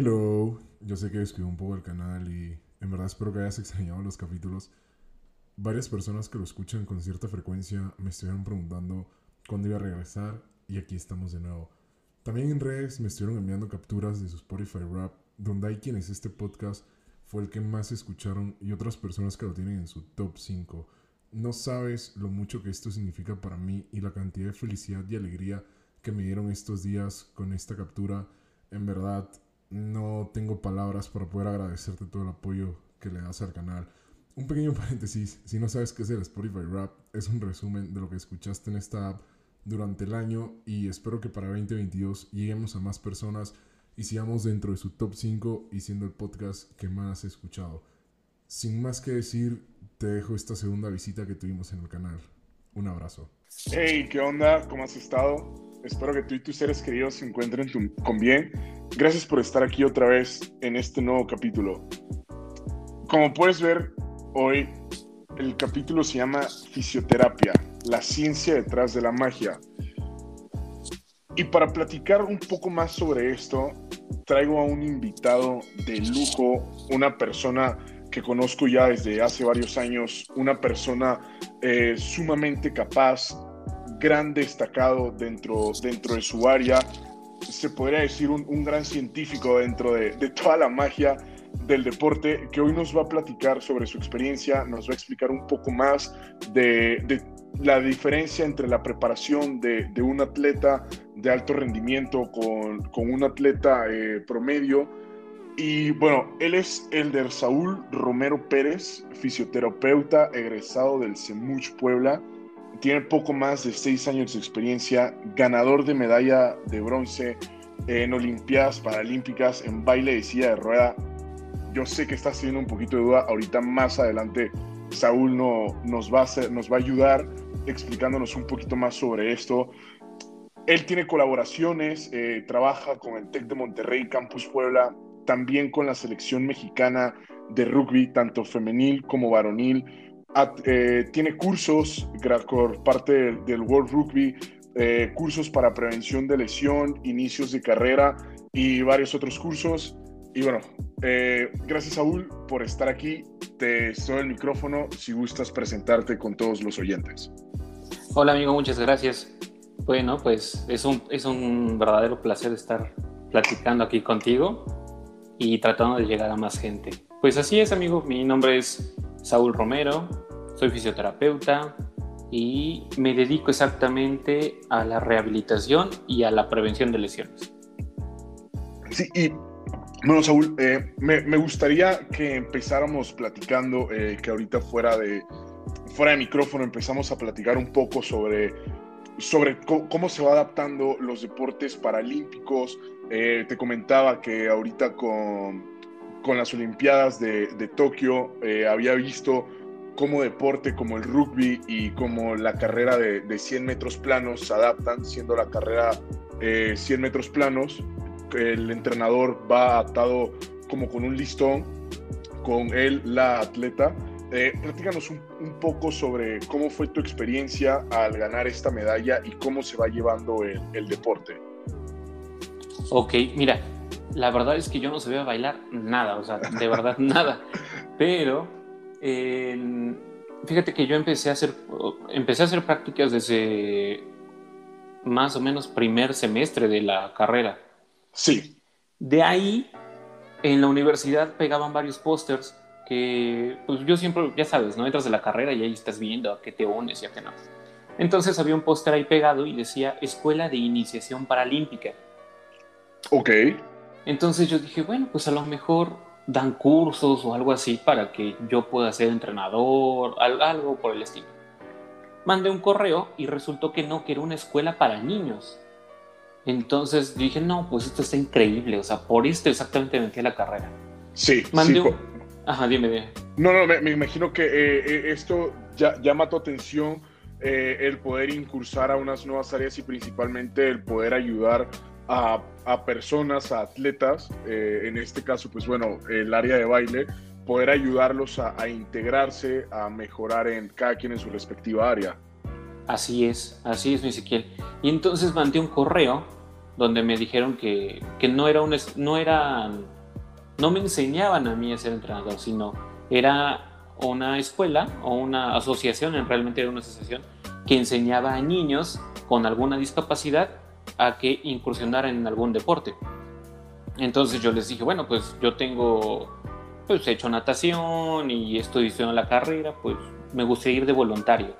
Hello, yo sé que descuido un poco el canal y en verdad espero que hayas extrañado los capítulos. Varias personas que lo escuchan con cierta frecuencia me estuvieron preguntando cuándo iba a regresar y aquí estamos de nuevo. También en redes me estuvieron enviando capturas de su Spotify Rap, donde hay quienes este podcast fue el que más escucharon y otras personas que lo tienen en su top 5. No sabes lo mucho que esto significa para mí y la cantidad de felicidad y alegría que me dieron estos días con esta captura. En verdad, no tengo palabras para poder agradecerte todo el apoyo que le das al canal. Un pequeño paréntesis, si no sabes qué es el Spotify Rap, es un resumen de lo que escuchaste en esta app durante el año y espero que para 2022 lleguemos a más personas y sigamos dentro de su top 5 y siendo el podcast que más has escuchado. Sin más que decir, te dejo esta segunda visita que tuvimos en el canal. Un abrazo. Hey, ¿qué onda? ¿Cómo has estado? Espero que tú y tus seres queridos se encuentren con bien. Gracias por estar aquí otra vez en este nuevo capítulo. Como puedes ver, hoy el capítulo se llama Fisioterapia, la ciencia detrás de la magia. Y para platicar un poco más sobre esto, traigo a un invitado de lujo, una persona conozco ya desde hace varios años, una persona eh, sumamente capaz, gran destacado dentro, dentro de su área, se podría decir un, gran científico dentro de, toda la magia del deporte, que hoy nos va a platicar sobre su experiencia, nos va a explicar un poco más de, la diferencia entre la preparación de, un atleta de alto rendimiento con, un atleta eh, promedio. Y bueno, él es Elder Saúl Romero Pérez, fisioterapeuta egresado del CEMUCH Puebla tiene poco más de seis años de experiencia, ganador de medalla de bronce en Olimpiadas Paralímpicas en baile de silla de rueda. Yo sé que estás teniendo un poquito de duda. Ahorita más adelante Saúl no, nos, va a nos va a ayudar explicándonos un poquito más sobre esto. Él tiene colaboraciones, eh, trabaja con el TEC de Monterrey, Campus Puebla, también con la selección mexicana de rugby, tanto femenil como varonil eh, tiene cursos por parte del, World Rugby, eh, cursos para prevención de lesión, inicios de carrera y varios otros cursos. Y bueno, eh, gracias Saúl por estar aquí. Te doy el micrófono si gustas presentarte con todos los oyentes. Hola amigo, muchas gracias. Bueno, pues es un, es un verdadero placer estar platicando aquí contigo y tratando de llegar a más gente. Pues así es amigo, mi nombre es Saúl Romero, soy fisioterapeuta y me dedico exactamente a la rehabilitación y a la prevención de lesiones. Sí, y bueno, Saúl, eh, me, gustaría que empezáramos platicando, eh, que ahorita fuera de, fuera de micrófono empezamos a platicar un poco sobre, sobre cómo, se va adaptando los deportes paralímpicos. Eh, te comentaba que ahorita con, con las Olimpiadas de, de Tokio había visto cómo deporte como el rugby y como la carrera de, 100 metros planos se adaptan, siendo la carrera 100 eh, metros planos, el entrenador va atado como con un listón, con él la atleta. Eh, platícanos un, poco sobre cómo fue tu experiencia al ganar esta medalla y cómo se va llevando el, el deporte. Ok, mira, la verdad es que yo no sabía bailar nada, o sea, de verdad nada, pero fíjate que yo empecé a hacer, empecé a hacer prácticas desde más o menos primer semestre de la carrera. Sí. De ahí, en la universidad pegaban varios pósters que, pues yo siempre, ya sabes, ¿no? Entras de la carrera y ahí estás viendo a qué te unes y a qué no. Entonces había un póster ahí pegado y decía Escuela de Iniciación Paralímpica. Ok. Entonces yo dije, bueno, pues a lo mejor dan cursos o algo así para que yo pueda ser entrenador, algo por el estilo. Mandé un correo y resultó que no, que era una escuela para niños. Entonces dije, no, pues esto está increíble, o sea, por esto exactamente metí la carrera. Sí, Mandé Un... Ajá, dime, dime. No, no, me, imagino que eh, eh, esto ya, llama tu atención, eh, el poder incursar a unas nuevas áreas y principalmente el poder ayudar a, personas, a atletas, eh, en este caso, pues bueno, el área de baile, poder ayudarlos a, integrarse, a mejorar en cada quien en su respectiva área. Así es, así es, Ezequiel. Y entonces mandé un correo donde me dijeron que, que no era un, no eran, no me enseñaban a mí a ser entrenador, sino era una escuela o una asociación, en realmente era una asociación, que enseñaba a niños con alguna discapacidad a que incursionaran en algún deporte. Entonces yo les dije, bueno, pues yo tengo, pues he hecho natación y estoy estudiando la carrera, pues me gustaría ir de voluntario.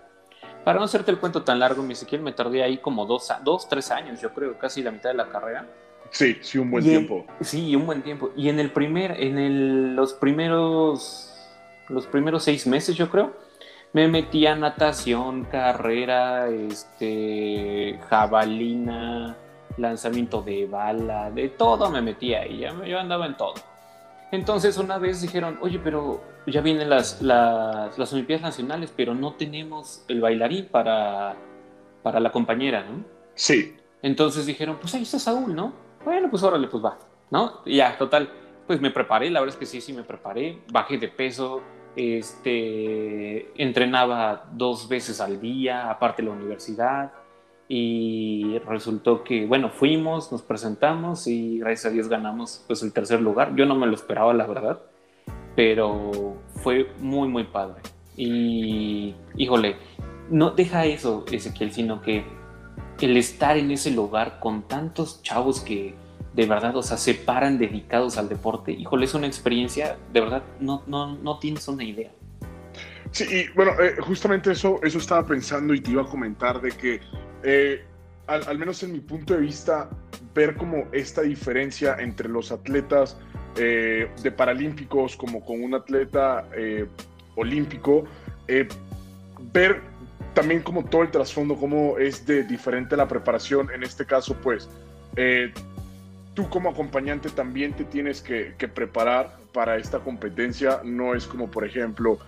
Para no hacerte el cuento tan largo, mi Ezequiel, me tardé ahí como dos, dos, tres años, yo creo, casi la mitad de la carrera. Sí, sí, un buen tiempo. Sí, un buen tiempo. Y en el primer, en el, los primeros, los primeros seis meses, yo creo, me metí a natación, carrera, este, jabalina, lanzamiento de bala, de todo me metía ahí, yo andaba en todo. Entonces una vez dijeron, oye, pero ya vienen las, las, las Olimpiadas Nacionales, pero no tenemos el bailarín para, para la compañera, ¿no? Sí. Entonces dijeron, pues ahí está Saúl, ¿no? Bueno, pues órale, pues va, ¿no? Y ya, total, pues me preparé, la verdad es que sí, sí me preparé, bajé de peso, este, entrenaba dos veces al día, aparte de la universidad, y resultó que, bueno, fuimos, nos presentamos y gracias a Dios ganamos pues el tercer lugar. Yo no me lo esperaba, la verdad, pero fue muy, muy padre. Y, híjole, no deja eso, Ezequiel, sino que el estar en ese lugar con tantos chavos que de verdad, o sea, se paran dedicados al deporte, híjole, es una experiencia, de verdad, no, no, no tienes una idea. Sí, y bueno, eh, justamente eso, eso estaba pensando y te iba a comentar de que eh, al, menos en mi punto de vista, ver como esta diferencia entre los atletas eh, de paralímpicos como con un atleta olímpico, ver también como todo el trasfondo, cómo es de diferente la preparación, en este caso pues tú como acompañante también te tienes que, que, preparar para esta competencia. No es como, por ejemplo,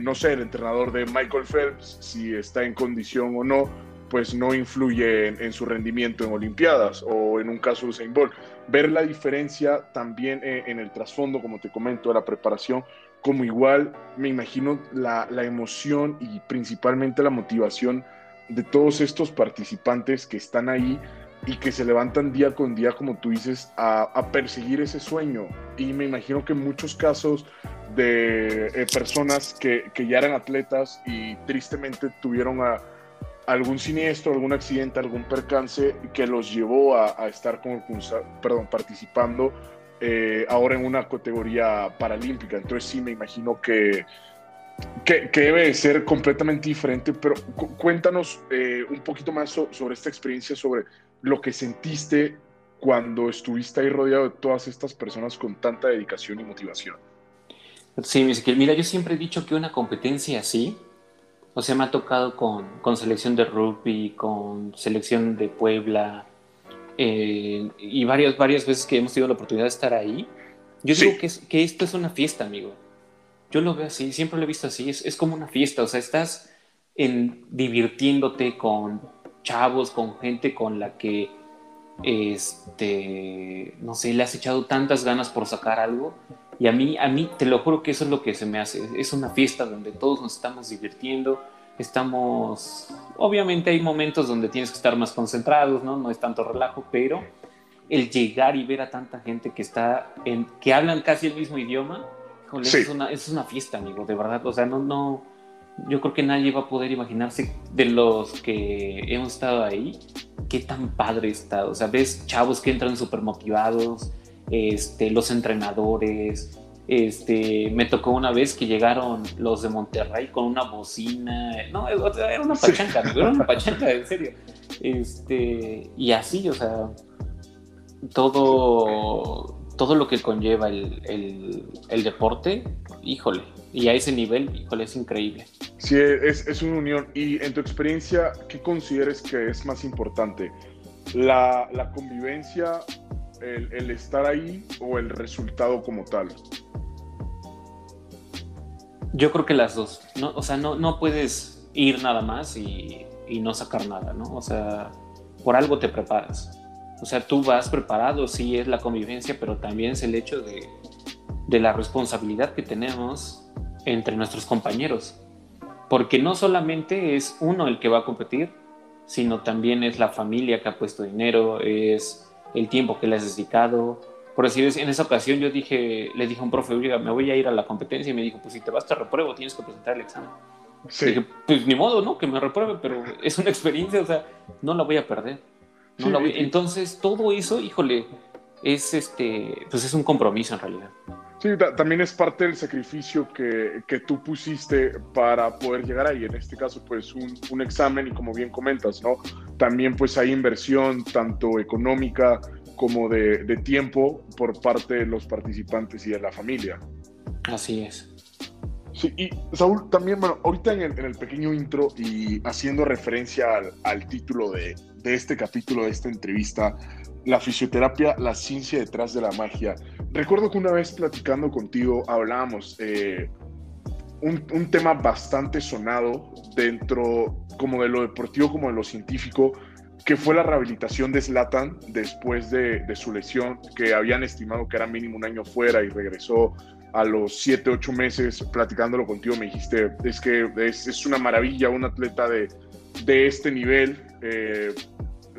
no sé, el entrenador de Michael Phelps, si está en condición o no, pues no influye en, su rendimiento en Olimpiadas o en un caso de Usain Bolt. Ver la diferencia también en, el trasfondo, como te comento, de la preparación, como igual me imagino la, emoción y principalmente la motivación de todos estos participantes que están ahí y que se levantan día con día, como tú dices, a, perseguir ese sueño. Y me imagino que en muchos casos de eh, personas que, que, ya eran atletas y tristemente tuvieron a, algún siniestro, algún accidente, algún percance que los llevó a, estar perdón, participando eh, ahora en una categoría paralímpica. Entonces sí me imagino que, que, debe de ser completamente diferente, pero cuéntanos eh, un poquito más sobre esta experiencia, sobre lo que sentiste cuando estuviste ahí rodeado de todas estas personas con tanta dedicación y motivación. Sí, mira, yo siempre he dicho que una competencia así, o sea, me ha tocado con, con selección de rugby, con selección de Puebla, eh, y varias, varias veces que hemos tenido la oportunidad de estar ahí. Yo digo que, que esto es una fiesta, amigo. Yo lo veo así, siempre lo he visto así, es, es como una fiesta, o sea, estás en, divirtiéndote con chavos, con gente con la que, este, no sé, le has echado tantas ganas por sacar algo y a mí, a mí, te lo juro que eso es lo que se me hace. Es una fiesta donde todos nos estamos divirtiendo, estamos... Obviamente hay momentos donde tienes que estar más concentrados, ¿no? No es tanto relajo, pero el llegar y ver a tanta gente que está en... que hablan casi el mismo idioma, es, una, es una fiesta, amigo, de verdad. O sea, no, no... Yo creo que nadie va a poder imaginarse de los que hemos estado ahí, qué tan padre está. O sea, ves chavos que entran súper motivados, este, los entrenadores. Este, me tocó una vez que llegaron los de Monterrey con una bocina. No, era una pachanca, era una pachanca, en serio. Este, y así, o sea, todo, todo lo que conlleva el, deporte, híjole, y a ese nivel, híjole, es increíble. Sí, es, es, una unión. Y en tu experiencia, ¿qué consideres que es más importante? ¿La, la convivencia el, estar ahí o el resultado como tal? Yo creo que las dos. No, o sea, no, no puedes ir nada más y, no sacar nada, ¿no? O sea, por algo te preparas. O sea, tú vas preparado, sí es la convivencia, pero también es el hecho de, de la responsabilidad que tenemos entre nuestros compañeros. Porque no solamente es uno el que va a competir, sino también es la familia que ha puesto dinero, es el tiempo que le has dedicado. Por decir, en esa ocasión yo dije, le dije a un profe, me voy a ir a la competencia y me dijo, pues si te vas te repruebo, tienes que presentar el examen. Sí. Dije, pues ni modo, ¿no? Que me repruebe, pero es una experiencia, o sea, no la voy a perder. Entonces, todo eso, híjole, es este, pues es un compromiso en realidad. Sí, también es parte del sacrificio que, que, tú pusiste para poder llegar ahí. En este caso, pues un, un, examen y como bien comentas, ¿no? También pues hay inversión tanto económica como de, de tiempo por parte de los participantes y de la familia. Así es. Sí, y Saúl, también, bueno, ahorita en el, en el pequeño intro y haciendo referencia al, al título de, de este capítulo, de esta entrevista, la fisioterapia, la ciencia detrás de la magia. Recuerdo que una vez platicando contigo hablábamos eh, un, un, tema bastante sonado dentro como de lo deportivo como de lo científico, que fue la rehabilitación de Zlatan después de, de su lesión, que habían estimado que era mínimo un año fuera y regresó a los 7, 8 meses platicándolo contigo, me dijiste, es que es, es una maravilla un atleta de, de este nivel, eh,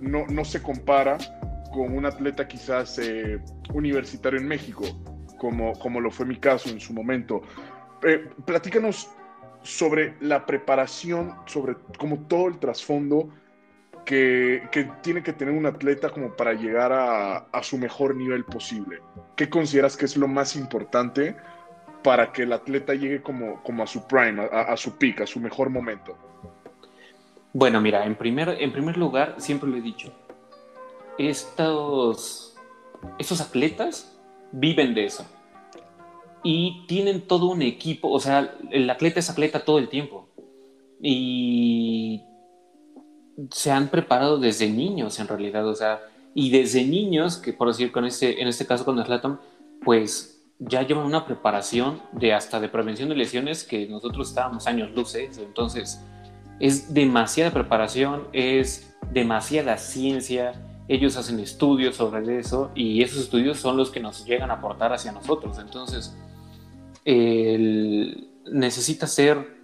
no, no se compara con un atleta quizás eh, universitario en México, como, como lo fue mi caso en su momento. Eh, platícanos sobre la preparación, sobre como todo el trasfondo que, que, tiene que tener un atleta como para llegar a, su mejor nivel posible. ¿Qué consideras que es lo más importante para que el atleta llegue como, como a su prime, a, a su peak, a su mejor momento? Bueno, mira, en primer, en primer lugar, siempre lo he dicho, estos, estos atletas viven de eso. Y tienen todo un equipo, o sea, el atleta es atleta todo el tiempo. Y se han preparado desde niños, en realidad, o sea, y desde niños, que por decir con este, en este caso con Slatan, pues ya llevan una preparación de hasta de prevención de lesiones que nosotros estábamos años luces, entonces es demasiada preparación, es demasiada ciencia, ellos hacen estudios sobre eso y esos estudios son los que nos llegan a aportar hacia nosotros. Entonces, necesita ser...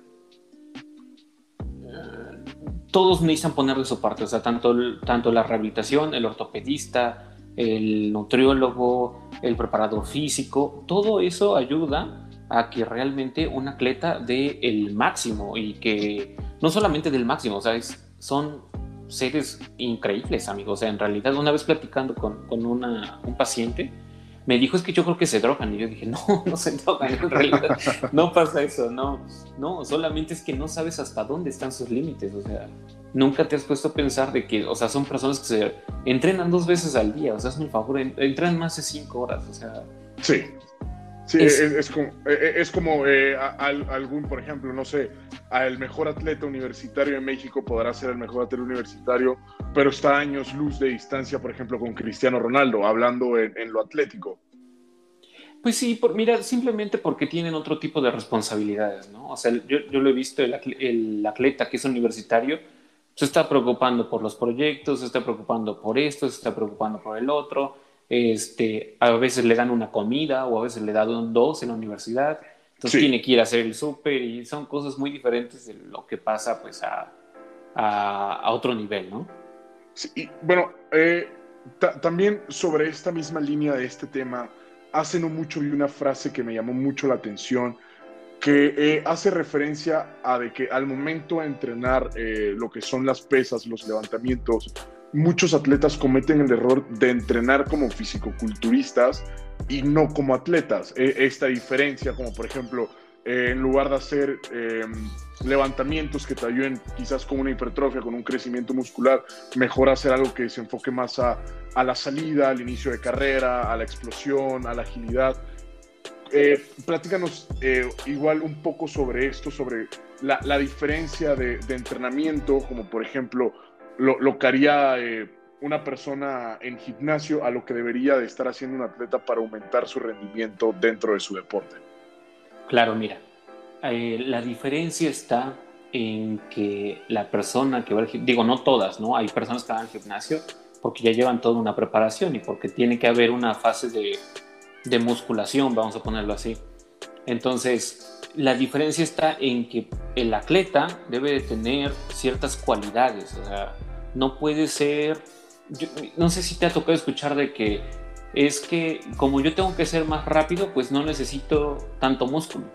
Eh, todos necesitan poner de su parte, o sea, tanto, tanto la rehabilitación, el ortopedista, el nutriólogo, el preparador físico, todo eso ayuda a que realmente un atleta dé el máximo y que no solamente del máximo, o sea, son seres increíbles, amigos. O sea, en realidad, una vez platicando con, con una, un paciente, me dijo es que yo creo que se drogan. Y yo dije, no, no se drogan, en realidad no pasa eso, no, no, solamente es que no sabes hasta dónde están sus límites. O sea, nunca te has puesto a pensar de que, o sea, son personas que se entrenan dos veces al día, o sea, es mi favor, entrenan más de cinco horas, o sea. Sí. Sí, es, como, es como eh, algún, por ejemplo, no sé, el mejor atleta universitario de México podrá ser el mejor atleta universitario, pero está a años luz de distancia, por ejemplo, con Cristiano Ronaldo, hablando en, lo atlético. Pues sí, por, mira, simplemente porque tienen otro tipo de responsabilidades, ¿no? O sea, yo, yo lo he visto, el, el, atleta que es universitario se está preocupando por los proyectos, se está preocupando por esto, se está preocupando por el otro, este, a veces le dan una comida o a veces le dan dos en la universidad. Entonces tiene que ir a hacer el súper y son cosas muy diferentes de lo que pasa pues a, a, otro nivel, ¿no? Sí, bueno, eh, también sobre esta misma línea de este tema, hace no mucho vi una frase que me llamó mucho la atención, que eh, hace referencia a de que al momento de entrenar eh, lo que son las pesas, los levantamientos, muchos atletas cometen el error de entrenar como fisicoculturistas y no como atletas. E, esta diferencia, como por ejemplo, eh, en lugar de hacer em, levantamientos que te ayuden quizás con una hipertrofia, con un crecimiento muscular, mejor hacer algo que se enfoque más a, la salida, al inicio de carrera, a la explosión, a la agilidad. Eh, platícanos eh, igual un poco sobre esto, sobre la, diferencia de, de, entrenamiento, como por ejemplo lo, que haría eh, una persona en gimnasio a lo que debería de estar haciendo un atleta para aumentar su rendimiento dentro de su deporte. Claro, mira, eh, la diferencia está en que la persona que va al gimnasio, digo, no todas, ¿no? Hay personas que van al gimnasio porque ya llevan toda una preparación y porque tiene que haber una fase de, de musculación, vamos a ponerlo así. Entonces, la diferencia está en que el atleta debe de tener ciertas cualidades, o sea, no puede ser, no sé si te ha tocado escuchar de que es que como yo tengo que ser más rápido, pues no necesito tanto músculo.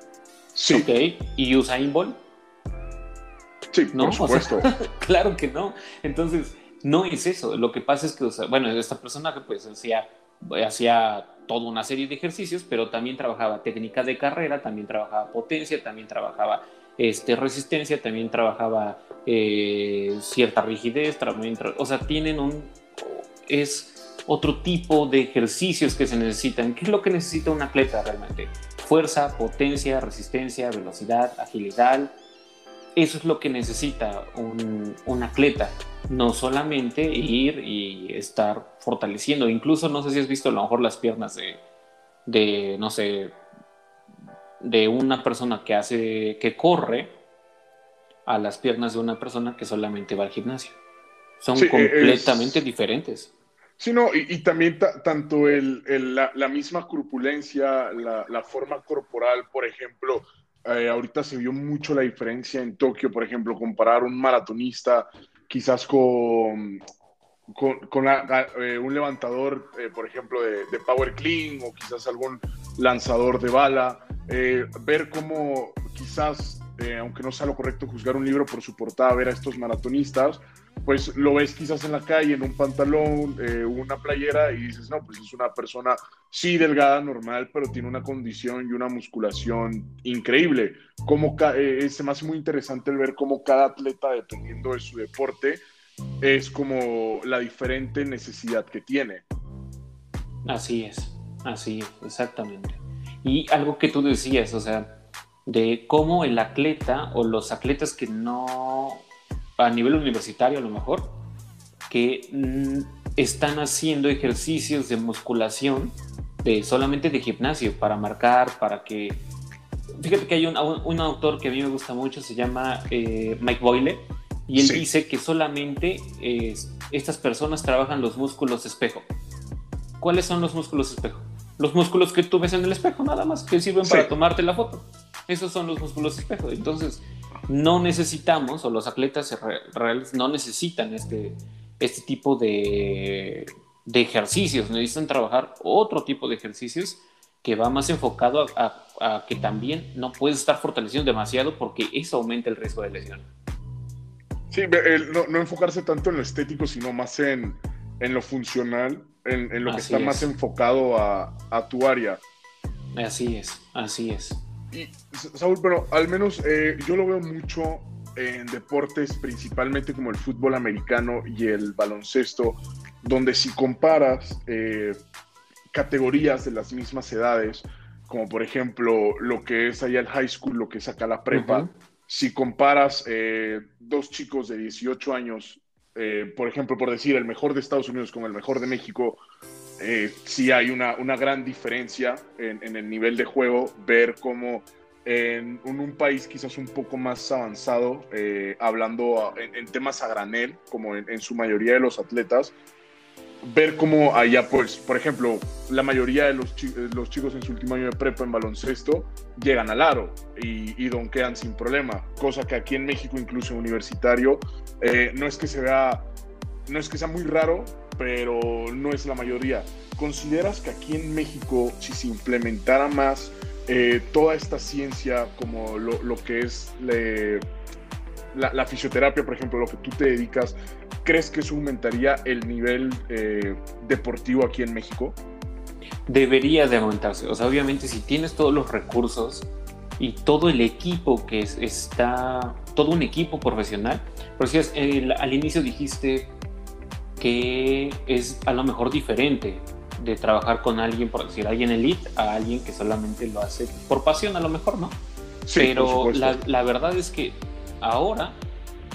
Sí. Ok, y Usain Bolt. Sí, No, por o sea, supuesto. claro que no. Entonces, no es eso. Lo que pasa es que, o sea, bueno, esta personaje pues hacía, hacía toda una serie de ejercicios, pero también trabajaba técnica de carrera, también trabajaba potencia, también trabajaba este, resistencia, también trabajaba eh, cierta rigidez, también o sea, tienen un... es otro tipo de ejercicios que se necesitan. ¿Qué es lo que necesita un atleta realmente? Fuerza, potencia, resistencia, velocidad, agilidad. Eso es lo que necesita un, un atleta, no solamente ir y estar fortaleciendo. Incluso no sé si has visto a lo mejor las piernas de, de no sé, de una persona que hace, que corre a las piernas de una persona que solamente va al gimnasio. Son Sí, completamente es- diferentes. Sí, no, y, y también ta- tanto el, el- la, la misma corpulencia, la, la forma corporal, por ejemplo, eh, ahorita se vio mucho la diferencia en Tokio, por ejemplo, comparar un maratonista quizás con, con, con la- eh, un levantador, eh, por ejemplo, de, de power clean o quizás algún lanzador de bala, eh, ver cómo quizás, eh, aunque no sea lo correcto juzgar un libro por su portada, ver a estos maratonistas, pues lo ves quizás en la calle, en un pantalón, eh, una playera y dices, no, pues es una persona, sí, delgada, normal, pero tiene una condición y una musculación increíble. Como ca- eh, se me hace muy interesante el ver cómo cada atleta, dependiendo de su deporte, es como la diferente necesidad que tiene. Así es, así es, exactamente. Y algo que tú decías, o sea, de cómo el atleta o los atletas que no, a nivel universitario a lo mejor, que mm, están haciendo ejercicios de musculación de solamente de gimnasio para marcar, para que... Fíjate que hay un, un- un autor que a mí me gusta mucho, se llama eh, Mike Boyle, y él Sí. dice que solamente eh, estas personas trabajan los músculos espejo. ¿Cuáles son los músculos espejo? Los músculos que tú ves en el espejo, nada más, que sirven Sí. para tomarte la foto. Esos son los músculos espejo. Entonces, no necesitamos, o los atletas re- reales no necesitan este, este tipo de, de ejercicios. Necesitan trabajar otro tipo de ejercicios que va más enfocado a, a- a que también no puedes estar fortaleciendo demasiado porque eso aumenta el riesgo de lesión. Sí, el no, no enfocarse tanto en lo estético, sino más en, en lo funcional, en, en lo que está es. más enfocado a, a tu área. Así es, así es. Y, Sa- Saúl, pero al menos eh, yo lo veo mucho en deportes, principalmente como el fútbol americano y el baloncesto, donde si comparas eh, categorías de las mismas edades, como por ejemplo lo que es allá el high school, lo que es acá la prepa, si comparas eh, dos chicos de 18 años, eh, por ejemplo, por decir el mejor de Estados Unidos con el mejor de México, eh, sí hay una, una gran diferencia en, en el nivel de juego, ver cómo en, en un país quizás un poco más avanzado, eh, hablando a- en, en temas a granel, como en, en su mayoría de los atletas, ver cómo allá, pues, por ejemplo, la mayoría de eh, los chicos en su último año de prepa en baloncesto llegan al aro y, y donkean sin problema, cosa que aquí en México, incluso universitario, eh, no es que se vea, no es que sea muy raro, pero no es la mayoría. ¿Consideras que aquí en México, si se implementara más eh, toda esta ciencia, como lo, lo que es le- la, la fisioterapia, por ejemplo, lo que tú te dedicas, ¿crees que eso aumentaría el nivel eh, deportivo aquí en México? debería de aumentarse. O sea, obviamente si tienes todos los recursos y todo el equipo que es- está, todo un equipo profesional, por si al inicio dijiste que es a lo mejor diferente de trabajar con alguien, por decir, alguien elite, a alguien que solamente lo hace por pasión, a lo mejor, ¿no? Sí, Pero la verdad es que ahora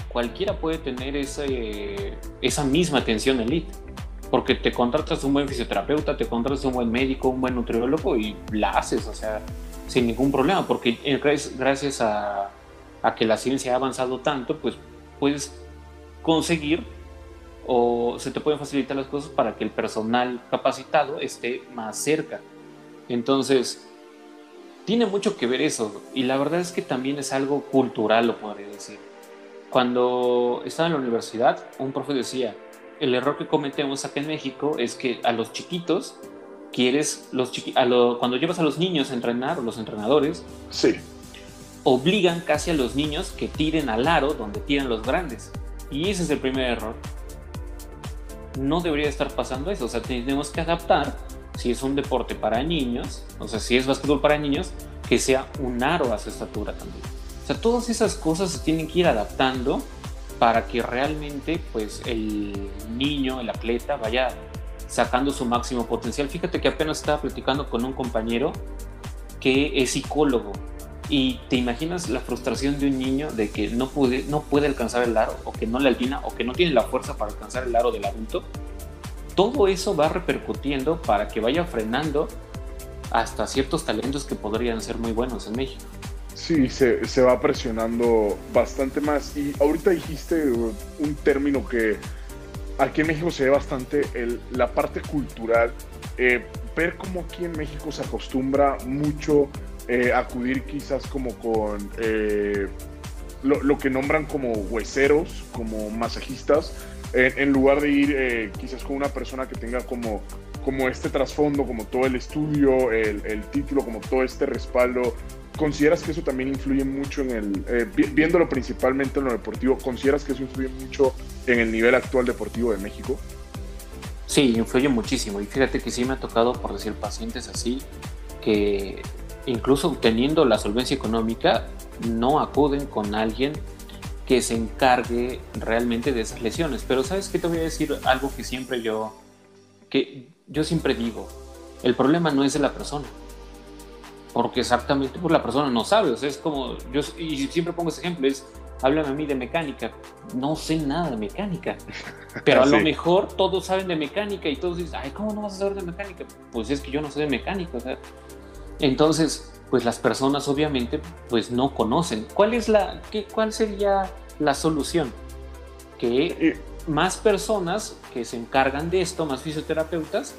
cualquiera puede tener ese, esa misma atención elite. Porque te contratas un buen fisioterapeuta, te contratas un buen médico, un buen nutriólogo y la haces, o sea, sin ningún problema. Porque gracias a, a que la ciencia ha avanzado tanto, pues puedes conseguir o se te pueden facilitar las cosas para que el personal capacitado esté más cerca. Entonces, tiene mucho que ver eso. Y la verdad es que también es algo cultural, lo podría decir. Cuando estaba en la universidad, un profe decía, el error que cometemos acá en México es que a los chiquitos quieres, los cuando llevas a los niños a entrenar, o los entrenadores, sí. obligan casi a los niños que tiren al aro donde tiran los grandes. Y ese es el primer error. No debería estar pasando eso. O sea, tenemos que adaptar, si es un deporte para niños, o sea, si es básquetbol para niños, que sea un aro a su estatura también. O sea, todas esas cosas se tienen que ir adaptando para que realmente pues el niño, el atleta vaya sacando su máximo potencial. Fíjate que apenas estaba platicando con un compañero que es psicólogo y te imaginas la frustración de un niño de que no puede, no puede alcanzar el aro o que no le altina o que no tiene la fuerza para alcanzar el aro del adulto. Todo eso va repercutiendo para que vaya frenando hasta ciertos talentos que podrían ser muy buenos en México. Sí, se, se va presionando bastante más. Y ahorita dijiste un término que aquí en México se ve bastante, el, la parte cultural. Eh, ver cómo aquí en México se acostumbra mucho eh, acudir quizás como con eh, lo, que nombran como hueseros, como masajistas, en lugar de ir quizás con una persona que tenga como como este trasfondo, como todo el estudio, el, el, título, como todo este respaldo, ¿consideras que eso también influye mucho en el, eh, viéndolo principalmente en lo deportivo, ¿consideras que eso influye mucho en el nivel actual deportivo de México? Sí, influye muchísimo. Y fíjate que sí me ha tocado, por decir, pacientes así, que incluso teniendo la solvencia económica, no acuden con alguien que se encargue realmente de esas lesiones. Pero sabes que te voy a decir algo que siempre yo, que yo siempre digo, el problema no es de la persona, porque exactamente pues, la persona no sabe, o sea, es como, yo y siempre pongo ese ejemplo, es, háblame a mí de mecánica, no sé nada de mecánica, pero a lo mejor todos saben de mecánica y todos dicen, ay, ¿cómo no vas a saber de mecánica? Pues es que yo no sé de mecánica, o sea, entonces, pues las personas obviamente pues no conocen. ¿Cuál es la, qué, cuál sería la solución? Que más personas que se encargan de esto, más fisioterapeutas,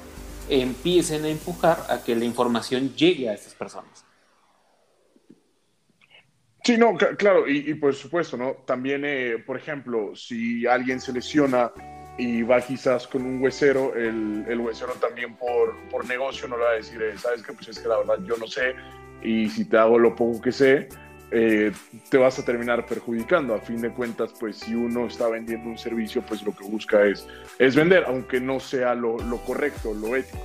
empiecen a empujar a que la información llegue a estas personas. Sí, no, claro, y, por supuesto, ¿no? También, eh, por ejemplo, si alguien se lesiona y va quizás con un huesero, el, el huesero también por, por negocio no le va a decir, eh, sabes que pues es que la verdad yo no sé, y si te hago lo poco que sé, eh, te vas a terminar perjudicando. A fin de cuentas, pues si uno está vendiendo un servicio, pues lo que busca es, es vender, aunque no sea lo, lo correcto, lo ético.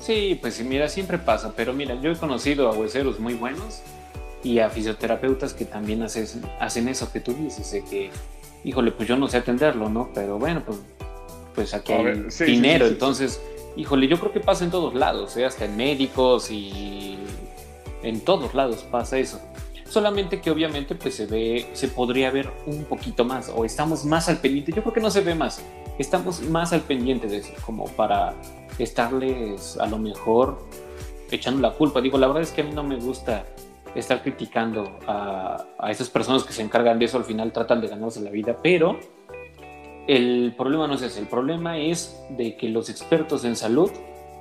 Sí, pues mira, siempre pasa, pero mira, yo he conocido a hueseros muy buenos y a fisioterapeutas que también hacen, hacen eso que tú dices, de que, híjole, pues yo no sé atenderlo, ¿no? Pero bueno, pues, pues aquí hay dinero, entonces, híjole, yo creo que pasa en todos lados, ¿eh? hasta en médicos y en todos lados pasa eso. Solamente que obviamente pues se ve, se podría ver un poquito más o estamos más al pendiente. Yo creo que no se ve más. Estamos más al pendiente de eso, como para estarles a lo mejor echando la culpa. Digo, la verdad es que a mí no me gusta estar criticando a, a esas personas que se encargan de eso. Al final tratan de ganarse la vida, pero el problema no es ese. El problema es de que los expertos en salud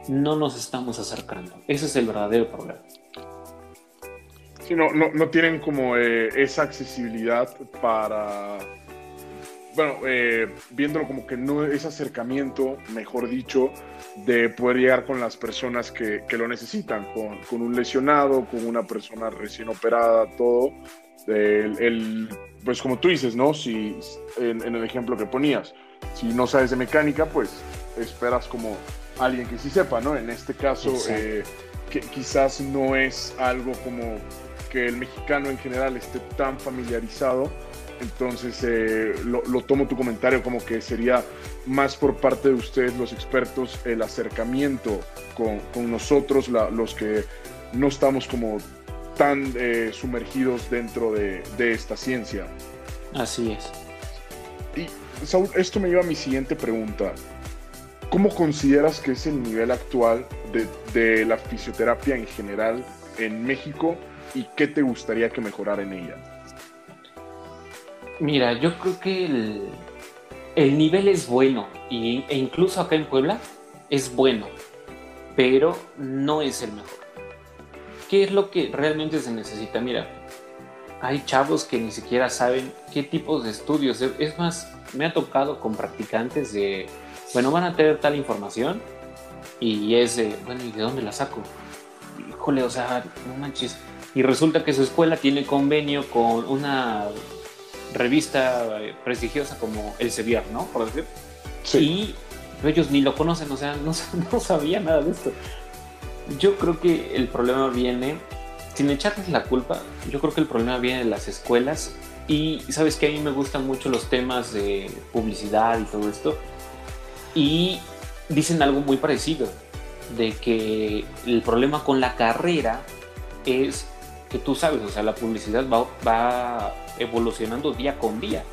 no nos estamos acercando. Ese es el verdadero problema no, no, tienen como eh, esa accesibilidad para, bueno, eh, viéndolo como que no es acercamiento, mejor dicho, de poder llegar con las personas que, lo necesitan, con, un lesionado, con una persona recién operada, todo. El, pues como tú dices, ¿no? Si en, el ejemplo que ponías, si no sabes de mecánica, pues esperas como alguien que sí sepa, ¿no? En este caso, eh, que quizás no es algo como que el mexicano en general esté tan familiarizado. Entonces eh, lo, tomo tu comentario como que sería más por parte de ustedes los expertos el acercamiento con, con nosotros, los que no estamos como tan eh, sumergidos dentro de, de, esta ciencia. Así es. Y Saúl, esto me lleva a mi siguiente pregunta. ¿Cómo consideras que es el nivel actual de, de la fisioterapia en general en México y qué te gustaría que mejorara en ella? Mira, yo creo que el, nivel es bueno y, e incluso acá en Puebla es bueno, pero no es el mejor. ¿Qué es lo que realmente se necesita? Mira, hay chavos que ni siquiera saben qué tipos de estudios. Es más, me ha tocado con practicantes de, bueno, van a tener tal información y es de, bueno, ¿y de dónde la saco? Híjole, o sea, no manches. Y resulta que su escuela tiene convenio con una revista prestigiosa como El Sevier, ¿no? Por decir. Sí. Y ellos ni lo conocen, o sea, no, no sabía nada de esto. Yo creo que el problema viene, sin echarles la culpa, yo creo que el problema viene de las escuelas. Y sabes que a mí me gustan mucho los temas de publicidad y todo esto. Y dicen algo muy parecido, de que el problema con la carrera es que tú sabes, o sea, la publicidad va, va evolucionando día con día.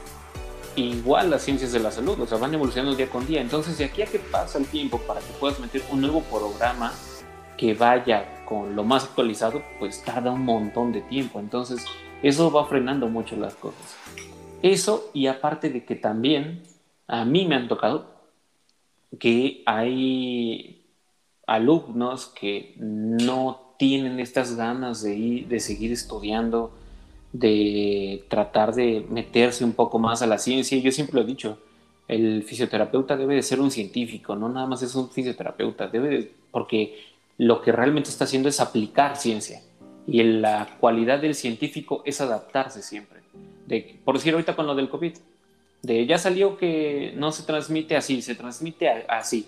Igual las ciencias de la salud, o sea, van evolucionando día con día. Entonces, de aquí a que pasa el tiempo para que puedas meter un nuevo programa que vaya con lo más actualizado, pues tarda un montón de tiempo. Entonces, eso va frenando mucho las cosas. Eso, y aparte de que también a mí me han tocado que hay alumnos que no tienen estas ganas de, ir, de seguir estudiando, de tratar de meterse un poco más a la ciencia. Yo siempre lo he dicho, el fisioterapeuta debe de ser un científico, no nada más es un fisioterapeuta, debe porque lo que realmente está haciendo es aplicar ciencia. Y la cualidad del científico es adaptarse siempre. De, por decir ahorita con lo del COVID, de ya salió que no se transmite así, se transmite así.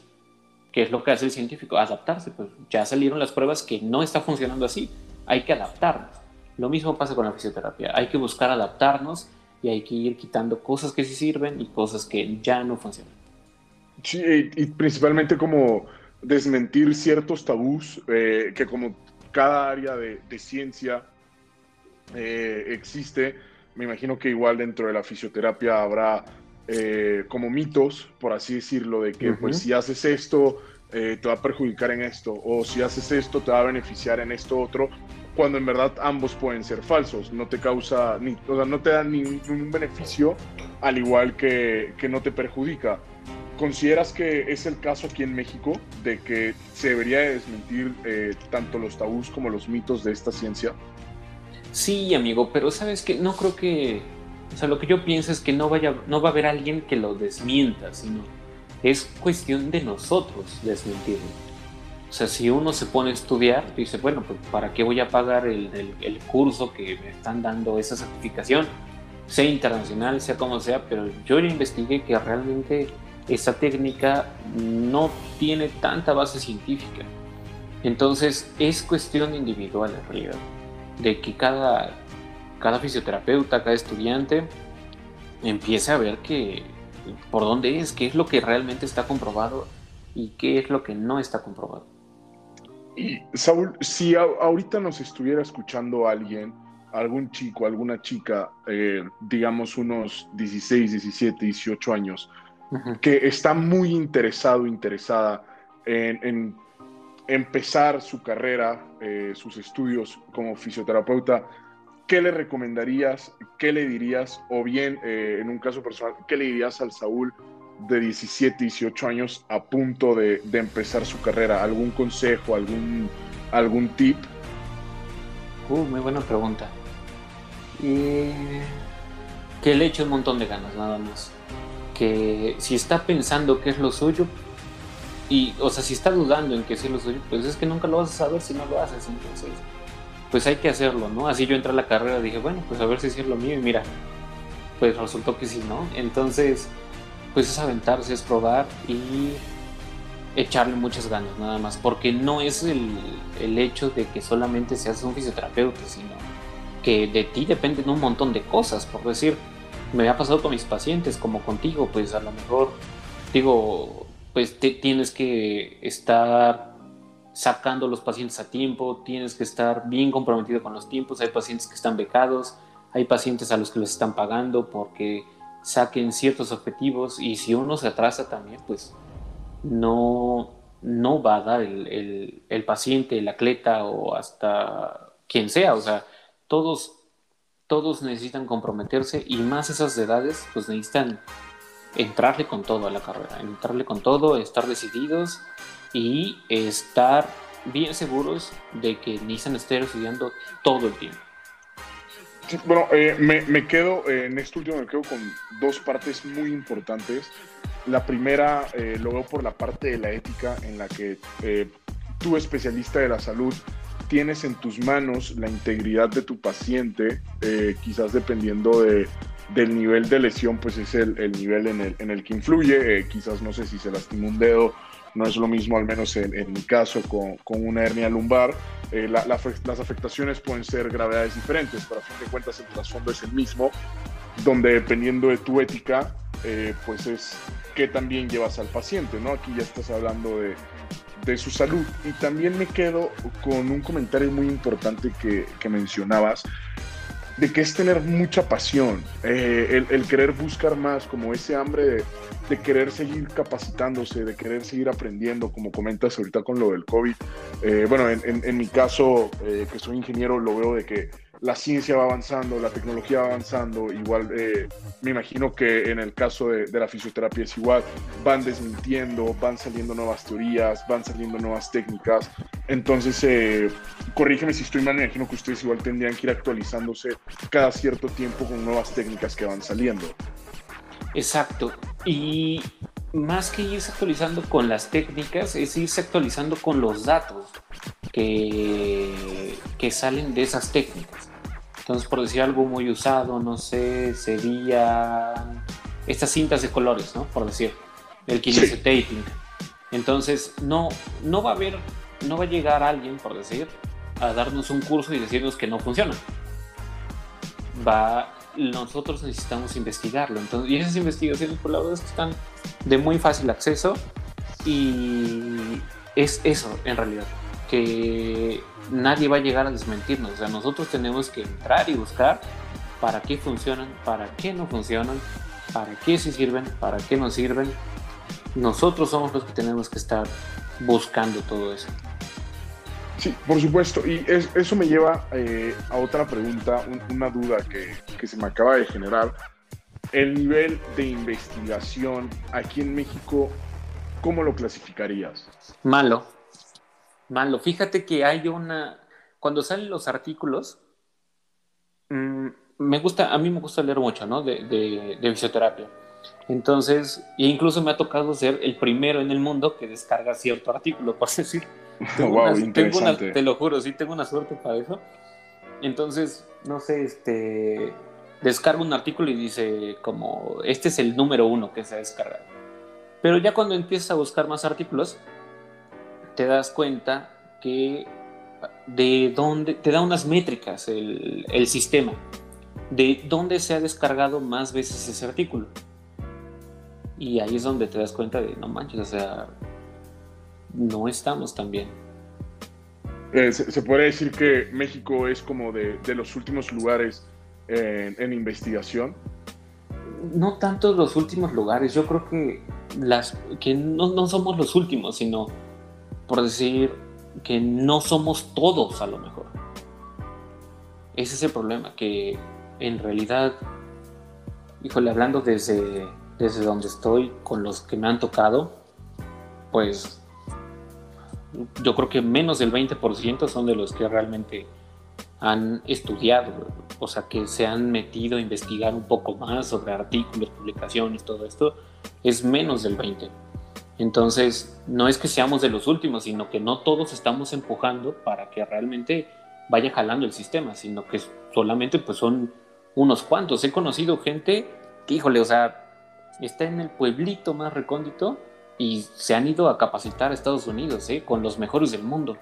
¿Qué es lo que hace el científico? Adaptarse. Pues ya salieron las pruebas que no está funcionando así. Hay que adaptarnos. Lo mismo pasa con la fisioterapia. Hay que buscar adaptarnos y hay que ir quitando cosas que sí sirven y cosas que ya no funcionan. Sí, y, principalmente como desmentir ciertos tabús eh, que como cada área de, ciencia eh, existe, me imagino que igual dentro de la fisioterapia habrá eh, como mitos, por así decirlo, de que pues si haces esto eh, te va a perjudicar en esto, o si haces esto te va a beneficiar en esto otro, cuando en verdad ambos pueden ser falsos, no te causa, ni, o sea, no te da ningún beneficio, al igual que, que no te perjudica. ¿Consideras que es el caso aquí en México de que se debería desmentir eh, tanto los tabús como los mitos de esta ciencia? Sí, amigo, pero sabes que no creo que, o sea, lo que yo pienso es que no vaya, no va a haber alguien que lo desmienta, sino es cuestión de nosotros desmentirlo. O sea, si uno se pone a estudiar, dice, bueno, pues ¿para qué voy a pagar el, el, curso que me están dando esa certificación? Sea internacional, sea como sea, pero yo ya investigué que realmente esa técnica no tiene tanta base científica. Entonces es cuestión individual en realidad de que cada, cada fisioterapeuta, cada estudiante empiece a ver que por dónde es, qué es lo que realmente está comprobado y qué es lo que no está comprobado. Y Saúl, si ahorita nos estuviera escuchando alguien, algún chico, alguna chica, eh, digamos unos 16, 17, 18 años, que está muy interesado, interesada en empezar su carrera, eh, sus estudios como fisioterapeuta, ¿qué le recomendarías, qué le dirías, o bien, eh, en un caso personal, qué le dirías al Saúl de 17, 18 años a punto de, empezar su carrera? ¿Algún consejo, algún, algún tip? Uh, muy buena pregunta. que le eche un montón de ganas, nada más. Que si está pensando qué es lo suyo, y, o sea, si está dudando en que sí lo suyo, pues es que nunca lo vas a saber si no lo haces. Entonces, pues hay que hacerlo, ¿no? Así yo entré a la carrera, dije, bueno, pues a ver si es lo mío. Y mira, pues resultó que sí, ¿no? Entonces, pues es aventarse, es probar y echarle muchas ganas, nada más. Porque no es el, el hecho de que solamente seas un fisioterapeuta, sino que de ti dependen un montón de cosas. Por decir, me ha pasado con mis pacientes, como contigo, pues a lo mejor, digo, pues te, tienes que estar sacando los pacientes a tiempo, tienes que estar bien comprometido con los tiempos, hay pacientes que están becados, hay pacientes a los que les están pagando porque saquen ciertos objetivos y si uno se atrasa también, pues no, no va a dar el, el, paciente, el atleta o hasta quien sea, o sea, todos, todos necesitan comprometerse y más esas edades, pues necesitan entrarle con todo a la carrera, entrarle con todo, estar decididos y estar bien seguros de que Nissan esté estudiando todo el tiempo. bueno, eh, me, quedo, eh, en este último me quedo con dos partes muy importantes. La primera eh, lo veo por la parte de la ética en la que tú, especialista de la salud, tienes en tus manos la integridad de tu paciente, quizás dependiendo de, del nivel de lesión, pues es el, el nivel en el, en el, que influye. quizás no sé si se lastima un dedo, no es lo mismo, al menos en, en mi caso, con, con, una hernia lumbar. Eh, las afectaciones pueden ser gravedades diferentes, pero a fin de cuentas el trasfondo es el mismo, donde dependiendo de tu ética, eh, pues es que también llevas al paciente, ¿no? Aquí ya estás hablando de, de su salud. Y también me quedo con un comentario muy importante que, que mencionabas, de que es tener mucha pasión, eh, el, querer buscar más, como ese hambre de, querer seguir capacitándose, de querer seguir aprendiendo, como comentas ahorita con lo del COVID. Eh, bueno, en, en, en, mi caso, eh, que soy ingeniero, lo veo de que la ciencia va avanzando, la tecnología va avanzando, igual eh, me imagino que en el caso de, la fisioterapia es igual, van desmintiendo, van saliendo nuevas teorías, van saliendo nuevas técnicas, entonces eh, corrígeme si estoy mal, me imagino que ustedes igual tendrían que ir actualizándose cada cierto tiempo con nuevas técnicas que van saliendo. Exacto, y más que irse actualizando con las técnicas, es irse actualizando con los datos que, que salen de esas técnicas. Entonces, por decir algo muy usado, no sé, serían estas cintas de colores, ¿no? Por decir, el kinesiotaping. Entonces, no, no va a haber, no va a llegar alguien, por decir, a darnos un curso y decirnos que no funciona. Va, nosotros necesitamos investigarlo. Entonces, y esas investigaciones, por la verdad, es que están de muy fácil acceso y es eso, en realidad, que nadie va a llegar a desmentirnos. O sea, nosotros tenemos que entrar y buscar para qué funcionan, para qué no funcionan, para qué se sirven, para qué no sirven. Nosotros somos los que tenemos que estar buscando todo eso. Sí, por supuesto. Y eso me lleva eh, a otra pregunta, una duda que, que se me acaba de generar. El nivel de investigación aquí en México, ¿cómo lo clasificarías? Malo malo. Fíjate que hay una. Cuando salen los artículos, mm, me gusta, a mí me gusta leer mucho, ¿no? De, de, fisioterapia. Entonces, e incluso me ha tocado ser el primero en el mundo que descarga cierto artículo, por decir. Tengo, una, te lo juro, sí, tengo una suerte para eso. Entonces, no sé, este, descargo un artículo y dice como, este es el número uno que se ha descargado. Pero ya cuando empiezas a buscar más artículos, te das cuenta que de dónde, te da unas métricas el, el sistema, de dónde se ha descargado más veces ese artículo. Y ahí es donde te das cuenta de, no manches, o sea, no estamos tan bien. Eh, se, puede decir que México es como de, de los últimos lugares en, en, investigación. No tanto los últimos lugares, yo creo que, las, que no, no somos los últimos, sino por decir que no somos todos a lo mejor. Ese es el problema, que en realidad, híjole, hablando desde, desde donde estoy, con los que me han tocado, pues yo creo que menos del 20% son de los que realmente han estudiado, o sea, que se han metido a investigar un poco más sobre artículos, publicaciones, todo esto, es menos del 20%. Entonces, no es que seamos de los últimos, sino que no todos estamos empujando para que realmente vaya jalando el sistema, sino que solamente pues son unos cuantos. He conocido gente que, híjole, o sea, está en el pueblito más recóndito y se han ido a capacitar a Estados Unidos, ¿eh? Con los mejores del mundo.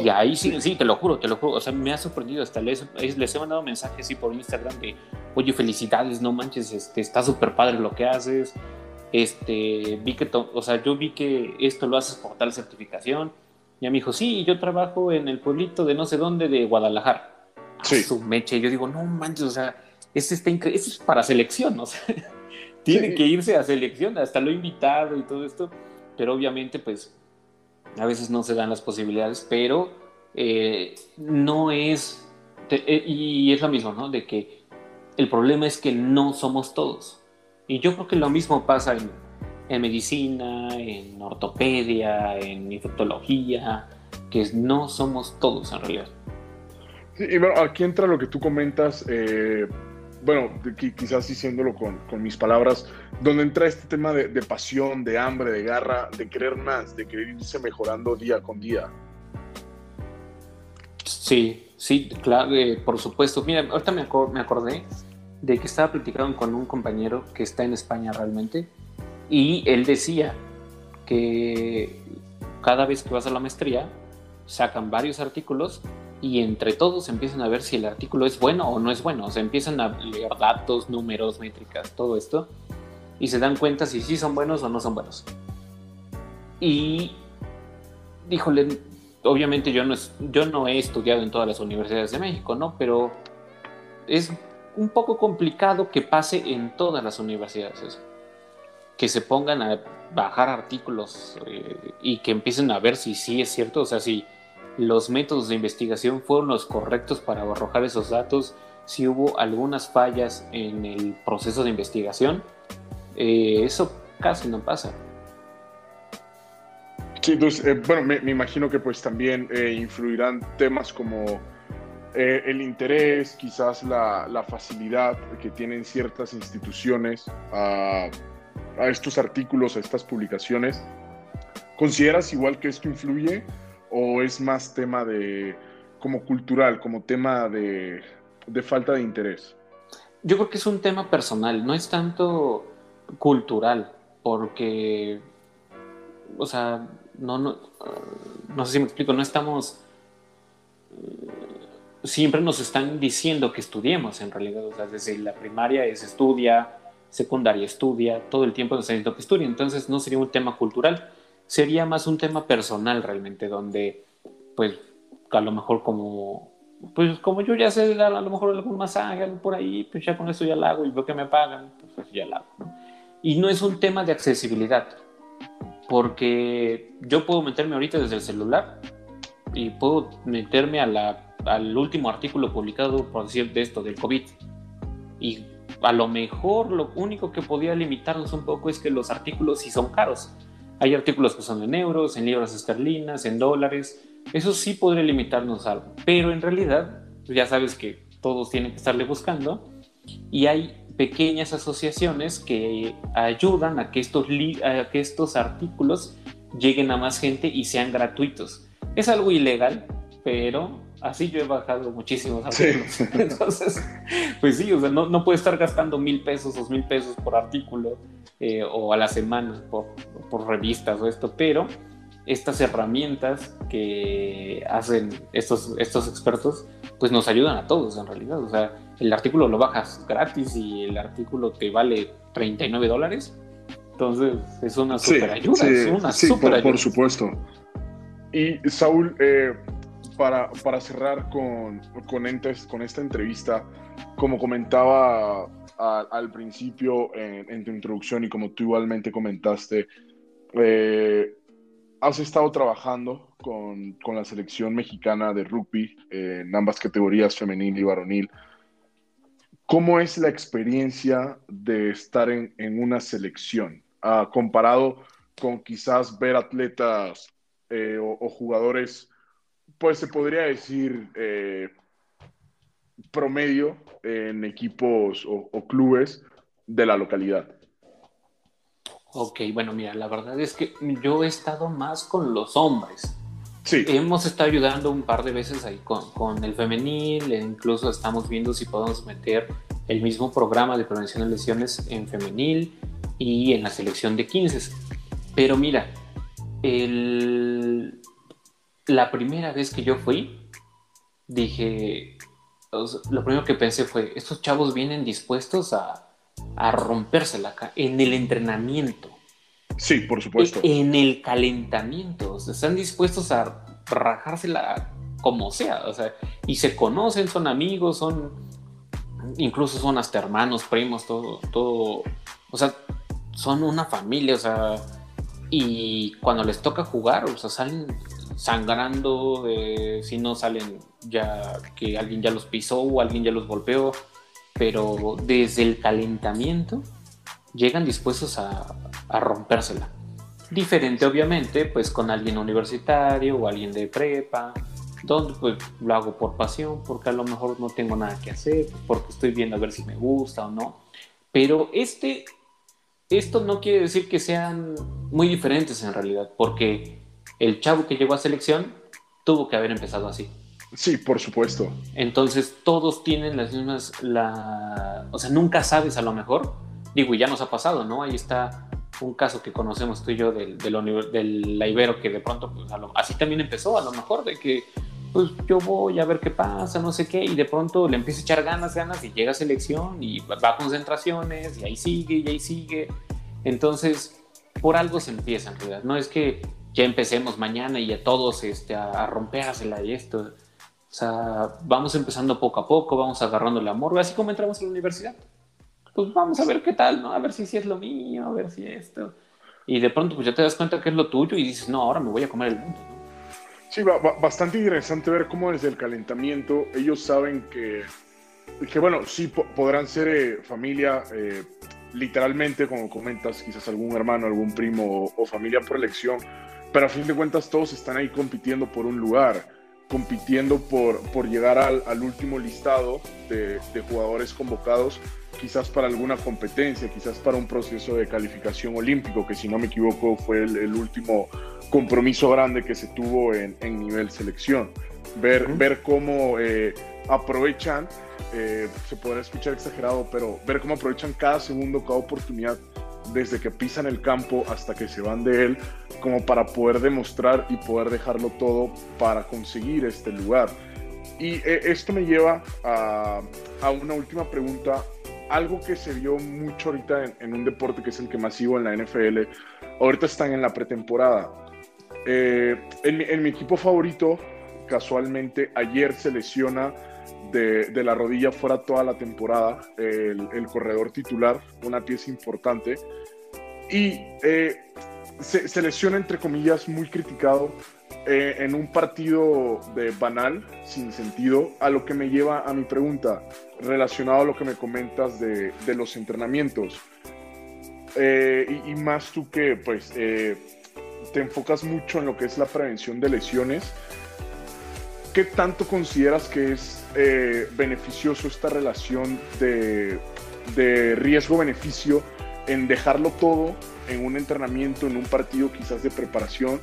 Y ahí sí, sí, te lo juro, te lo juro. O sea, me ha sorprendido. Hasta les, les he mandado mensajes así por Instagram de, oye, felicidades, no manches, este, está súper padre lo que haces este, vi que, o sea, yo vi que esto lo haces por tal certificación. Y me dijo, sí, yo trabajo en el pueblito de no sé dónde de Guadalajara. Sí. su meche. Yo digo, no manches, o sea, este está increíble. Este es para selección, o sea, tiene que irse a selección. Hasta lo he invitado y todo esto. Pero obviamente, pues, a veces no se dan las posibilidades, pero eh, no es. Eh, y es lo mismo, ¿no? De que el problema es que no somos todos. Y yo creo que lo mismo pasa en, medicina, en ortopedia, en infectología, que no somos todos en realidad. Sí, y bueno, aquí entra lo que tú comentas, eh, bueno, quizás diciéndolo con, con, mis palabras, donde entra este tema de, de, pasión, de hambre, de garra, de querer más, de querer irse mejorando día con día. Sí, sí, claro, eh, por supuesto. Mira, ahorita me, me acordé de que estaba platicando con un compañero que está en España realmente y él decía que cada vez que vas a la maestría sacan varios artículos y entre todos empiezan a ver si el artículo es bueno o no es bueno. O sea, empiezan a leer datos, números, métricas, todo esto y se dan cuenta si sí son buenos o no son buenos. Y, híjole, obviamente yo no, yo no he estudiado en todas las universidades de México, ¿no? Pero es un poco complicado que pase en todas las universidades eso. Que se pongan a bajar artículos eh, y que empiecen a ver si sí es cierto, o sea, si los métodos de investigación fueron los correctos para arrojar esos datos, si hubo algunas fallas en el proceso de investigación, eh, eso casi no pasa. Sí, entonces, eh, bueno, me, imagino que pues también influirán temas como eh, el interés, quizás la, facilidad que tienen ciertas instituciones a, estos artículos, a estas publicaciones. ¿Consideras igual que esto influye o es más tema de como cultural, como tema de, falta de interés? Yo creo que es un tema personal, no es tanto cultural, porque, o sea, no, no, no sé si me explico, no estamos siempre nos están diciendo que estudiemos en realidad. O sea, desde la primaria es estudia, secundaria estudia, todo el tiempo nos están diciendo que estudie. Entonces no sería un tema cultural, sería más un tema personal realmente, donde pues a lo mejor como pues como yo ya sé a lo mejor algún masaje por ahí, pues ya con eso ya lo hago y veo que me pagan, pues ya lo hago. Y no es un tema de accesibilidad, porque yo puedo meterme ahorita desde el celular y puedo meterme a la al último artículo publicado, por decir, de esto, del COVID. Y a lo mejor lo único que podía limitarnos un poco es que los artículos sí son caros. Hay artículos que son en euros, en libras esterlinas, en dólares. Eso sí podría limitarnos algo. Pero en realidad, ya sabes que todos tienen que estarle buscando. Y hay pequeñas asociaciones que ayudan a que estos, a que estos artículos lleguen a más gente y sean gratuitos. Es algo ilegal, pero así yo he bajado muchísimos artículos. Entonces, pues sí, o sea, no, no puede estar gastando mil pesos, dos mil pesos por artículo eh, o a la semana por, por, revistas o esto, pero estas herramientas que hacen estos, estos expertos, pues nos ayudan a todos en realidad. O sea, el artículo lo bajas gratis y el artículo te vale 39 dólares. Entonces, es una super ayuda, es una super ayuda. Por supuesto. Y Saúl, eh, para, para cerrar con, con, entes, con esta entrevista, como comentaba al principio en, tu introducción y como tú igualmente comentaste, eh, has estado trabajando con, con, la selección mexicana de rugby en ambas categorías, femenil y varonil. ¿Cómo es la experiencia de estar en, en una selección ah, comparado con quizás ver atletas eh, o, jugadores pues se podría decir eh, promedio en equipos o, clubes de la localidad. Ok, bueno, mira, la verdad es que yo he estado más con los hombres. Sí. Hemos estado ayudando un par de veces ahí con, el femenil, e incluso estamos viendo si podemos meter el mismo programa de prevención de lesiones en femenil y en la selección de 15. Pero mira, el, la primera vez que yo fui, dije, lo primero que pensé fue, estos chavos vienen dispuestos a, a rompérsela en el entrenamiento. Sí, por supuesto. En el calentamiento, están dispuestos a rajársela como sea, o sea, y se conocen, son amigos, son, incluso son hasta hermanos, primos, todo, todo, o sea, son una familia, o sea, y cuando les toca jugar, o sea, salen sangrando, si no salen ya que alguien ya los pisó o alguien ya los golpeó, pero desde el calentamiento llegan dispuestos a, a rompérsela. Diferente obviamente, pues con alguien universitario o alguien de prepa, donde pues lo hago por pasión, porque a lo mejor no tengo nada que hacer, porque estoy viendo a ver si me gusta o no. Pero este, esto no quiere decir que sean muy diferentes en realidad, porque el chavo que llegó a selección tuvo que haber empezado así. Sí, por supuesto. Entonces todos tienen las mismas, la... o sea, nunca sabes a lo mejor, digo, y ya nos ha pasado, ¿no? Ahí está un caso que conocemos tú y yo del, del, del la Ibero que de pronto, pues, así también empezó, a lo mejor, de que pues yo voy a ver qué pasa, no sé qué, y de pronto le empieza a echar ganas, ganas, y llega a selección, y va a concentraciones, y ahí sigue, y ahí sigue. Entonces, por algo se empieza en realidad. No es que ya empecemos mañana y a todos este, a, a rompérsela y esto. O sea, vamos empezando poco a poco, vamos agarrando el amor, así como entramos a la universidad. Pues vamos a ver qué tal, ¿no? A ver si, si es lo mío, a ver si esto. Y de pronto, pues ya te das cuenta que es lo tuyo y dices, no, ahora me voy a comer el mundo, ¿no? Sí, bastante interesante ver cómo desde el calentamiento ellos saben que, que bueno, sí podrán ser eh, familia, eh, literalmente, como comentas, quizás algún hermano, algún primo o, familia por elección, pero a fin de cuentas todos están ahí compitiendo por un lugar, compitiendo por, por llegar al, al último listado de, de jugadores convocados quizás para alguna competencia, quizás para un proceso de calificación olímpico, que si no me equivoco fue el, el último compromiso grande que se tuvo en, en nivel selección. Ver, ver cómo eh, aprovechan, eh, se podrá escuchar exagerado, pero ver cómo aprovechan cada segundo, cada oportunidad, desde que pisan el campo hasta que se van de él, como para poder demostrar y poder dejarlo todo para conseguir este lugar. Y eh, esto me lleva a, una última pregunta, algo que se vio mucho ahorita en, en, un deporte que es el que más sigo en la NFL, ahorita están en la pretemporada. Eh, en, en, mi equipo favorito, casualmente, ayer se lesiona de, la rodilla fuera toda la temporada el, corredor titular, una pieza importante. Y eh, se, lesiona, entre comillas, muy criticado eh, en un partido de banal, sin sentido, a lo que me lleva a mi pregunta, relacionado a lo que me comentas de, los entrenamientos. Eh, y, más tú que, pues, te enfocas mucho en lo que es la prevención de lesiones. ¿Qué tanto consideras que es eh, beneficioso esta relación de, de riesgo-beneficio en dejarlo todo en un entrenamiento, en un partido quizás de preparación,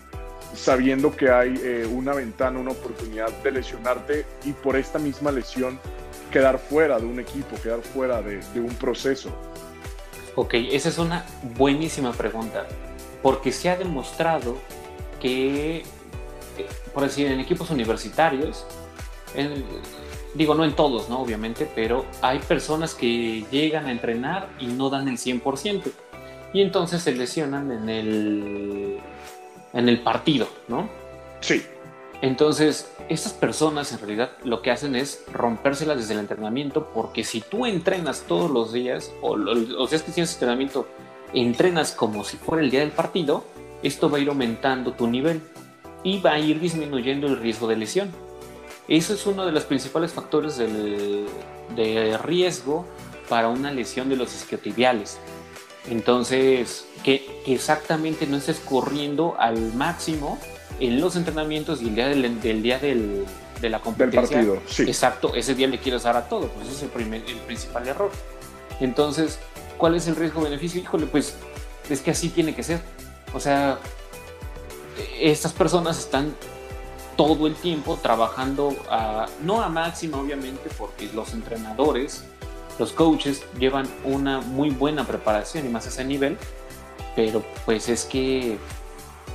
sabiendo que hay eh, una ventana, una oportunidad de lesionarte y por esta misma lesión quedar fuera de un equipo, quedar fuera de, de un proceso? Ok, esa es una buenísima pregunta porque se ha demostrado que, eh, por decir, en equipos universitarios, en, digo, no en todos, ¿no? Obviamente, pero hay personas que llegan a entrenar y no dan el 100%. Y entonces se lesionan en el, en el partido, ¿no? Sí. Entonces, estas personas en realidad lo que hacen es rompérselas desde el entrenamiento, porque si tú entrenas todos los días, o, sea, es que tienes entrenamiento entrenas como si fuera el día del partido, esto va a ir aumentando tu nivel y va a ir disminuyendo el riesgo de lesión. Eso es uno de los principales factores del, de riesgo para una lesión de los isquiotibiales. Entonces, que, exactamente no estés corriendo al máximo en los entrenamientos y el día del, del día del, de la competencia. Del partido, sí. Exacto, ese día le quieres dar a todo, pues ese es el, primer, el principal error. Entonces, ¿Cuál es el riesgo-beneficio? Híjole, pues es que así tiene que ser. O sea, estas personas están todo el tiempo trabajando, a, no a máxima obviamente, porque los entrenadores, los coaches llevan una muy buena preparación y más a ese nivel, pero pues es que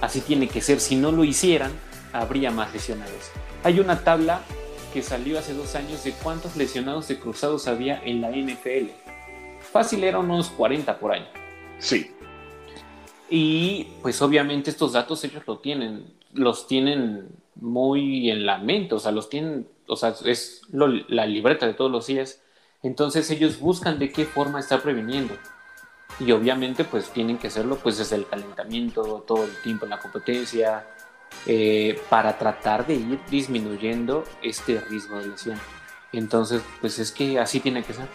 así tiene que ser. Si no lo hicieran, habría más lesionados. Hay una tabla que salió hace dos años de cuántos lesionados de cruzados había en la NFL fácil eran unos 40 por año. Sí. Y pues obviamente estos datos ellos lo tienen, los tienen muy en la mente, o sea, los tienen, o sea, es la libreta de todos los días. Entonces ellos buscan de qué forma estar previniendo. Y obviamente pues tienen que hacerlo pues desde el calentamiento, todo el tiempo en la competencia, eh, para tratar de ir disminuyendo este riesgo de lesión. Entonces pues es que así tiene que ser.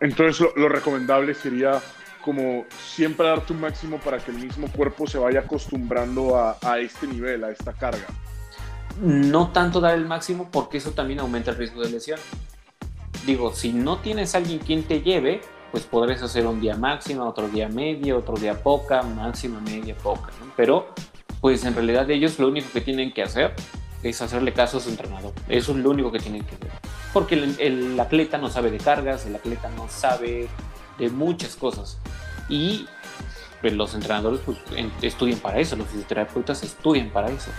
Entonces lo, recomendable sería como siempre dar tu máximo para que el mismo cuerpo se vaya acostumbrando a este nivel, a esta carga. No tanto dar el máximo porque eso también aumenta el riesgo de lesión. Digo, si no tienes alguien quien te lleve, pues podrás hacer un día máximo, otro día medio, otro día poca, máxima, media, poca, Pero, pues en realidad ellos lo único que tienen que hacer es hacerle caso a su entrenador. Eso es lo único que tienen que hacer. Porque el, atleta no sabe de cargas, el atleta no sabe de muchas cosas. Y pues, los entrenadores pues, estudian para eso, los fisioterapeutas estudian para eso.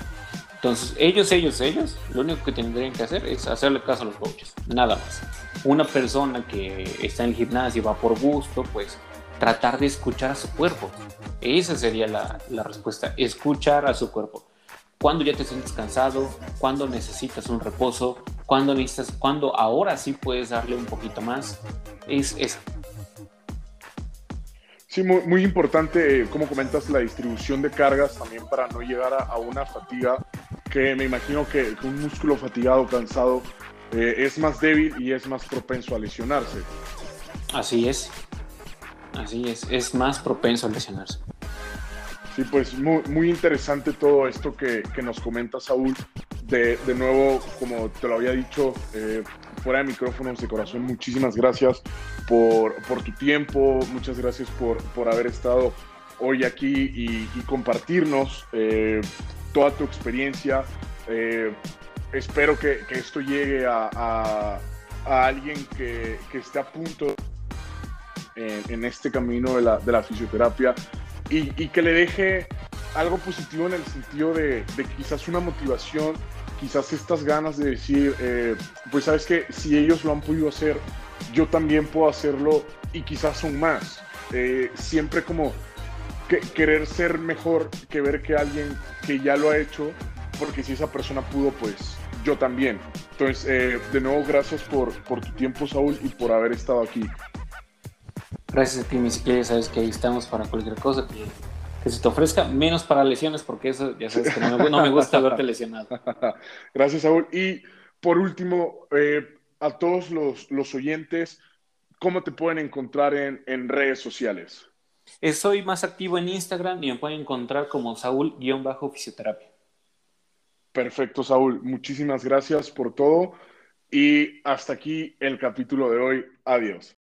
Entonces, ellos, ellos, ellos, lo único que tendrían que hacer es hacerle caso a los coaches, nada más. Una persona que está en el gimnasio, va por gusto, pues tratar de escuchar a su cuerpo. Esa sería la, la respuesta, escuchar a su cuerpo cuando ya te sientes cansado, cuando necesitas un reposo, cuando necesitas, cuando ahora sí puedes darle un poquito más. Es, es... Sí, muy, muy importante, eh, como comentas, la distribución de cargas también para no llegar a, una fatiga que me imagino que, un músculo fatigado, cansado, eh, es más débil y es más propenso a lesionarse. Así es, así es, es más propenso a lesionarse. Sí, pues muy, muy interesante todo esto que, que nos comenta Saúl. De, de, nuevo, como te lo había dicho, eh, fuera de micrófonos de corazón, muchísimas gracias por, por tu tiempo, muchas gracias por, por haber estado hoy aquí y, compartirnos eh, toda tu experiencia. Eh, espero que, que, esto llegue a, a, a alguien que, que, esté a punto en, en este camino de la, de la fisioterapia y, que le deje algo positivo en el sentido de, quizás una motivación, quizás estas ganas de decir, eh, pues sabes que si ellos lo han podido hacer, yo también puedo hacerlo y quizás son más. Eh, siempre como querer ser mejor que ver que alguien que ya lo ha hecho, porque si esa persona pudo, pues yo también. Entonces, eh, de nuevo, gracias por, por tu tiempo, Saúl, y por haber estado aquí. Gracias a ti, si quieres, sabes que ahí estamos para cualquier cosa que, se te ofrezca, menos para lesiones, porque eso ya sabes que no me, gusta verte lesionado. Gracias, Saúl. Y por último, eh, a todos los, los, oyentes, ¿cómo te pueden encontrar en, en redes sociales? Eh, soy más activo en Instagram y me pueden encontrar como Saúl-fisioterapia. Perfecto, Saúl. Muchísimas gracias por todo. Y hasta aquí el capítulo de hoy. Adiós.